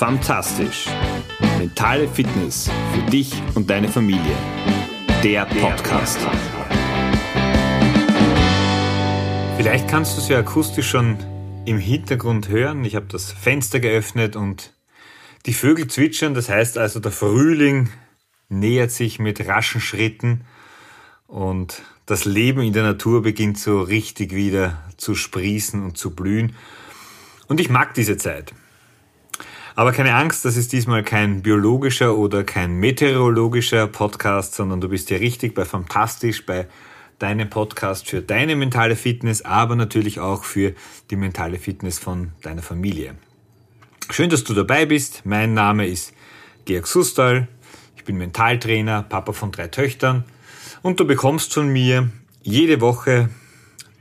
Fantastisch. Mentale Fitness für dich und deine Familie. Der Podcast. Vielleicht kannst du es ja akustisch schon im Hintergrund hören. Ich habe das Fenster geöffnet und die Vögel zwitschern. Das heißt also, der Frühling nähert sich mit raschen Schritten und das Leben in der Natur beginnt so richtig wieder zu sprießen und zu blühen. Und ich mag diese Zeit. Aber keine Angst, das ist diesmal kein biologischer oder kein meteorologischer Podcast, sondern du bist hier richtig bei Fantastisch, bei deinem Podcast für deine mentale Fitness, aber natürlich auch für die mentale Fitness von deiner Familie. Schön, dass du dabei bist. Mein Name ist Georg Sustal. Ich bin Mentaltrainer, Papa von drei Töchtern und du bekommst von mir jede Woche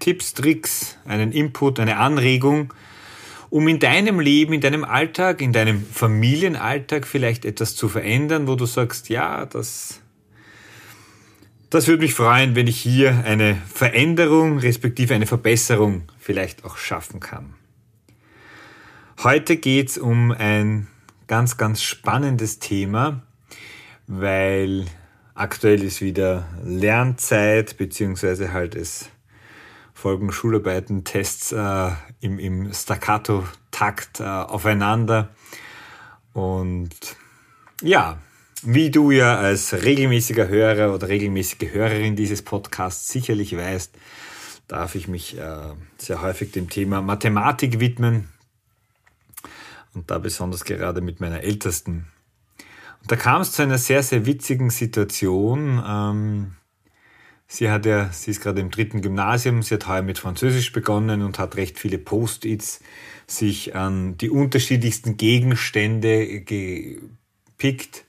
Tipps, Tricks, einen Input, eine Anregung, um in deinem Leben, in deinem Alltag, in deinem Familienalltag vielleicht etwas zu verändern, wo du sagst, ja, das, das würde mich freuen, wenn ich hier eine Veränderung, respektive eine Verbesserung vielleicht auch schaffen kann. Heute geht es um ein ganz, ganz spannendes Thema, weil aktuell ist wieder Lernzeit, beziehungsweise halt es folgen Schularbeiten, Tests äh, im, im Staccato-Takt äh, aufeinander. Und ja, wie du ja als regelmäßiger Hörer oder regelmäßige Hörerin dieses Podcasts sicherlich weißt, darf ich mich äh, sehr häufig dem Thema Mathematik widmen. Und da besonders gerade mit meiner Ältesten. Und da kam es zu einer sehr, sehr witzigen Situation. Ähm, Sie hat ja, sie ist gerade im dritten Gymnasium, sie hat heuer mit Französisch begonnen und hat recht viele Post-its sich an die unterschiedlichsten Gegenstände gepickt,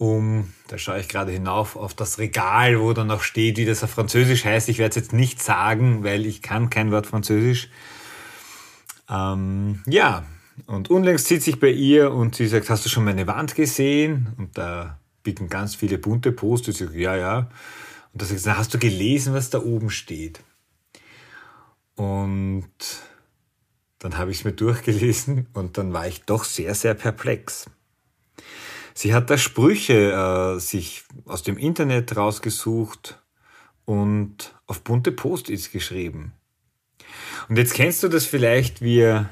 um, da schaue ich gerade hinauf auf das Regal, wo dann noch steht, wie das auf Französisch heißt. Ich werde es jetzt nicht sagen, weil ich kann kein Wort Französisch. Ähm, ja, und unlängst sitzt sich bei ihr und sie sagt, hast du schon meine Wand gesehen? Und da picken ganz viele bunte Post-its. Ja, ja. Und da sagst du, hast du gelesen, was da oben steht? Und dann habe ich es mir durchgelesen und dann war ich doch sehr, sehr perplex. Sie hat da Sprüche äh, sich aus dem Internet rausgesucht und auf bunte Post-its geschrieben. Und jetzt kennst du das vielleicht, wir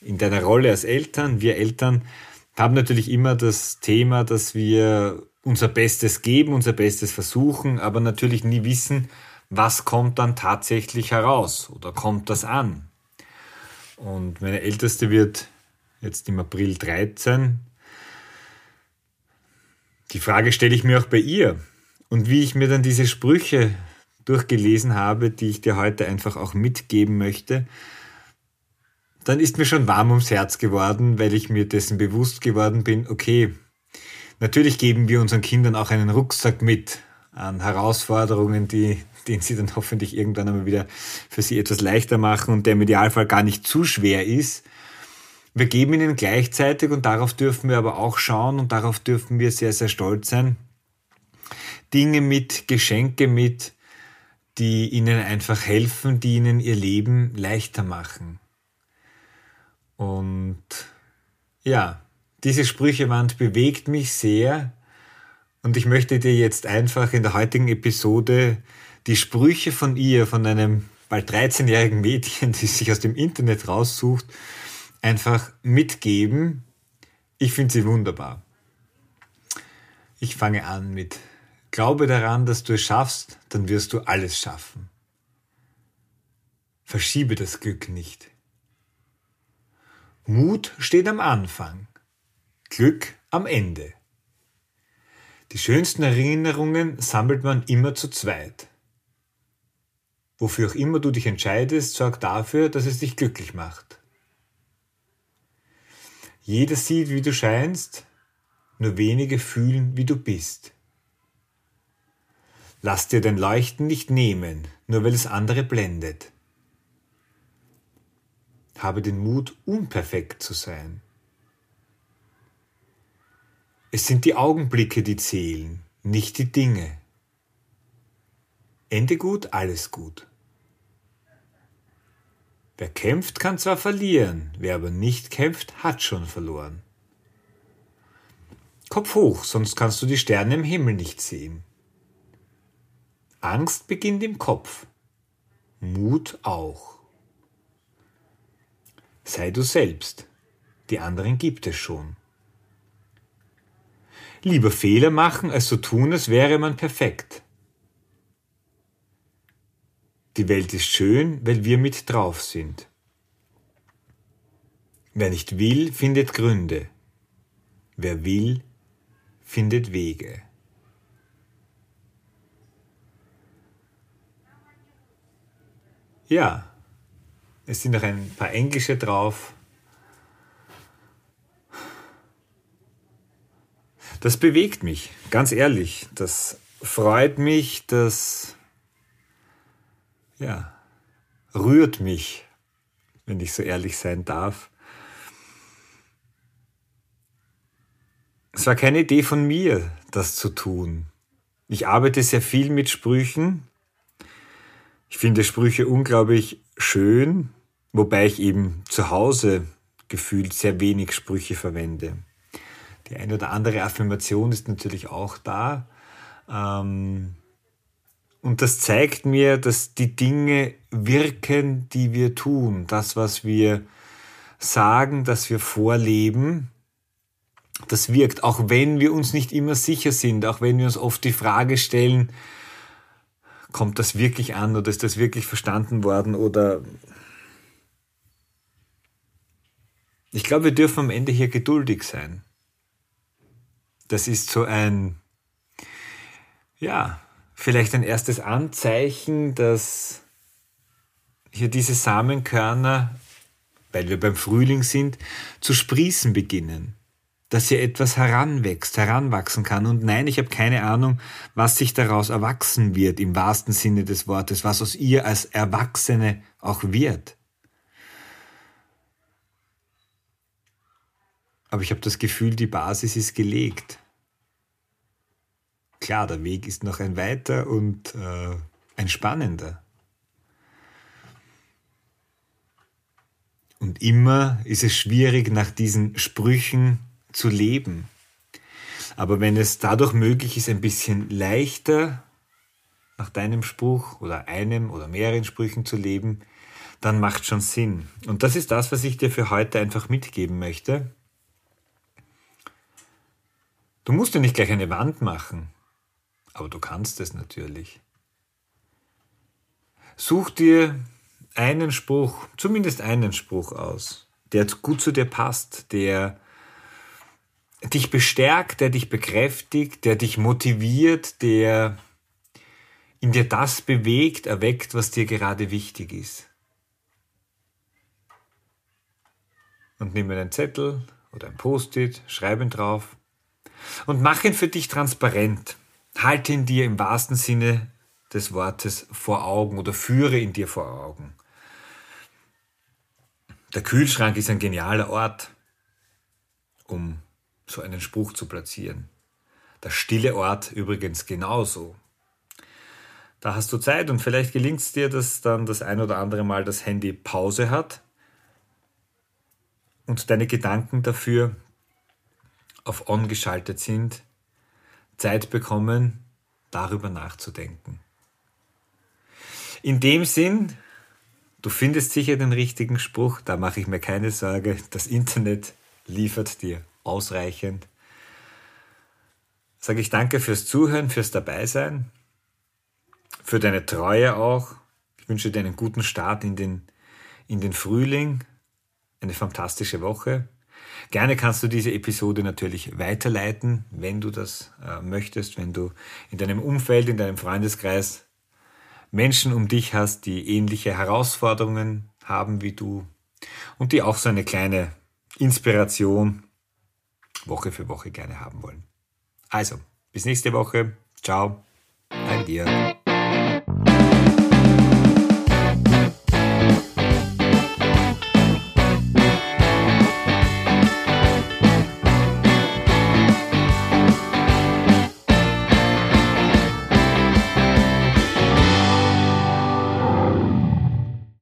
in deiner Rolle als Eltern, wir Eltern haben natürlich immer das Thema, dass wir unser Bestes geben, unser Bestes versuchen, aber natürlich nie wissen, was kommt dann tatsächlich heraus oder kommt das an. Und meine Älteste wird jetzt im April 13. Die Frage stelle ich mir auch bei ihr. Und wie ich mir dann diese Sprüche durchgelesen habe, die ich dir heute einfach auch mitgeben möchte, dann ist mir schon warm ums Herz geworden, weil ich mir dessen bewusst geworden bin, okay, Natürlich geben wir unseren Kindern auch einen Rucksack mit an Herausforderungen, die, den sie dann hoffentlich irgendwann einmal wieder für sie etwas leichter machen und der im Idealfall gar nicht zu schwer ist. Wir geben ihnen gleichzeitig und darauf dürfen wir aber auch schauen und darauf dürfen wir sehr, sehr stolz sein. Dinge mit, Geschenke mit, die ihnen einfach helfen, die ihnen ihr Leben leichter machen. Und ja, diese Sprüchewand bewegt mich sehr und ich möchte dir jetzt einfach in der heutigen Episode die Sprüche von ihr, von einem bald 13-jährigen Mädchen, die sich aus dem Internet raussucht, einfach mitgeben. Ich finde sie wunderbar. Ich fange an mit Glaube daran, dass du es schaffst, dann wirst du alles schaffen. Verschiebe das Glück nicht. Mut steht am Anfang. Glück am Ende. Die schönsten Erinnerungen sammelt man immer zu zweit. Wofür auch immer du dich entscheidest, sorg dafür, dass es dich glücklich macht. Jeder sieht, wie du scheinst, nur wenige fühlen, wie du bist. Lass dir dein Leuchten nicht nehmen, nur weil es andere blendet. Habe den Mut, unperfekt zu sein. Es sind die Augenblicke, die zählen, nicht die Dinge. Ende gut, alles gut. Wer kämpft, kann zwar verlieren, wer aber nicht kämpft, hat schon verloren. Kopf hoch, sonst kannst du die Sterne im Himmel nicht sehen. Angst beginnt im Kopf, Mut auch. Sei du selbst, die anderen gibt es schon. Lieber Fehler machen, als so tun, als wäre man perfekt. Die Welt ist schön, weil wir mit drauf sind. Wer nicht will, findet Gründe. Wer will, findet Wege. Ja, es sind noch ein paar englische drauf. Das bewegt mich, ganz ehrlich. Das freut mich, das ja, rührt mich, wenn ich so ehrlich sein darf. Es war keine Idee von mir, das zu tun. Ich arbeite sehr viel mit Sprüchen. Ich finde Sprüche unglaublich schön, wobei ich eben zu Hause gefühlt sehr wenig Sprüche verwende. Die eine oder andere Affirmation ist natürlich auch da. Ähm, und das zeigt mir, dass die Dinge wirken, die wir tun. Das, was wir sagen, dass wir vorleben, das wirkt. Auch wenn wir uns nicht immer sicher sind, auch wenn wir uns oft die Frage stellen, kommt das wirklich an oder ist das wirklich verstanden worden oder ich glaube, wir dürfen am Ende hier geduldig sein. Das ist so ein, ja, vielleicht ein erstes Anzeichen, dass hier diese Samenkörner, weil wir beim Frühling sind, zu sprießen beginnen. Dass hier etwas heranwächst, heranwachsen kann. Und nein, ich habe keine Ahnung, was sich daraus erwachsen wird, im wahrsten Sinne des Wortes, was aus ihr als Erwachsene auch wird. Aber ich habe das Gefühl, die Basis ist gelegt. Klar, der Weg ist noch ein weiter und äh, ein spannender. Und immer ist es schwierig, nach diesen Sprüchen zu leben. Aber wenn es dadurch möglich ist, ein bisschen leichter nach deinem Spruch oder einem oder mehreren Sprüchen zu leben, dann macht schon Sinn. Und das ist das, was ich dir für heute einfach mitgeben möchte. Du musst ja nicht gleich eine Wand machen, aber du kannst es natürlich. Such dir einen Spruch, zumindest einen Spruch aus, der gut zu dir passt, der dich bestärkt, der dich bekräftigt, der dich motiviert, der in dir das bewegt, erweckt, was dir gerade wichtig ist. Und nimm einen Zettel oder ein Post-it, schreib ihn drauf und mach ihn für dich transparent. Halte ihn dir im wahrsten Sinne des Wortes vor Augen oder führe ihn dir vor Augen. Der Kühlschrank ist ein genialer Ort, um so einen Spruch zu platzieren. Der stille Ort übrigens genauso. Da hast du Zeit und vielleicht gelingt es dir, dass dann das ein oder andere Mal das Handy Pause hat und deine Gedanken dafür auf On geschaltet sind, Zeit bekommen, darüber nachzudenken. In dem Sinn, du findest sicher den richtigen Spruch, da mache ich mir keine Sorge, das Internet liefert dir ausreichend. Sage ich danke fürs Zuhören, fürs Dabeisein, für deine Treue auch. Ich wünsche dir einen guten Start in den, in den Frühling, eine fantastische Woche. Gerne kannst du diese Episode natürlich weiterleiten, wenn du das äh, möchtest, wenn du in deinem Umfeld, in deinem Freundeskreis Menschen um dich hast, die ähnliche Herausforderungen haben wie du und die auch so eine kleine Inspiration Woche für Woche gerne haben wollen. Also, bis nächste Woche. Ciao. Dein dir.